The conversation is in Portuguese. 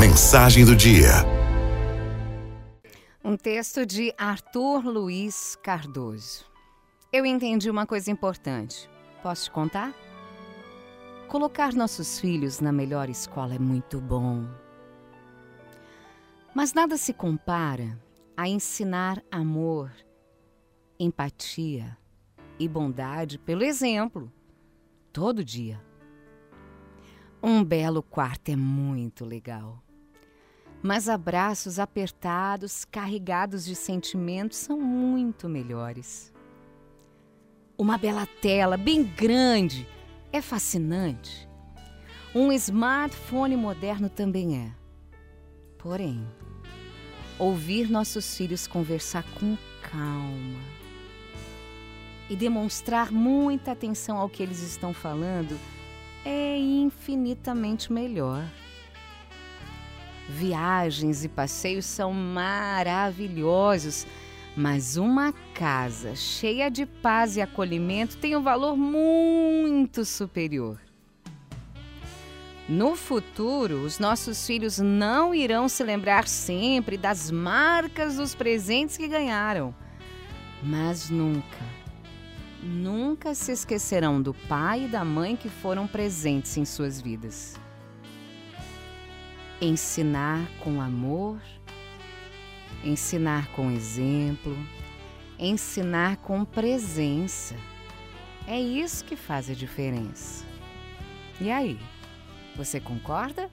Mensagem do dia. Um texto de Arthur Luiz Cardoso. Eu entendi uma coisa importante. Posso te contar? Colocar nossos filhos na melhor escola é muito bom. Mas nada se compara a ensinar amor, empatia e bondade pelo exemplo, todo dia. Um belo quarto é muito legal. Mas abraços apertados, carregados de sentimentos, são muito melhores. Uma bela tela, bem grande, é fascinante. Um smartphone moderno também é. Porém, ouvir nossos filhos conversar com calma e demonstrar muita atenção ao que eles estão falando é infinitamente melhor. Viagens e passeios são maravilhosos, mas uma casa cheia de paz e acolhimento tem um valor muito superior. No futuro, os nossos filhos não irão se lembrar sempre das marcas dos presentes que ganharam, mas nunca, nunca se esquecerão do pai e da mãe que foram presentes em suas vidas ensinar com amor, ensinar com exemplo, ensinar com presença. É isso que faz a diferença. E aí, você concorda?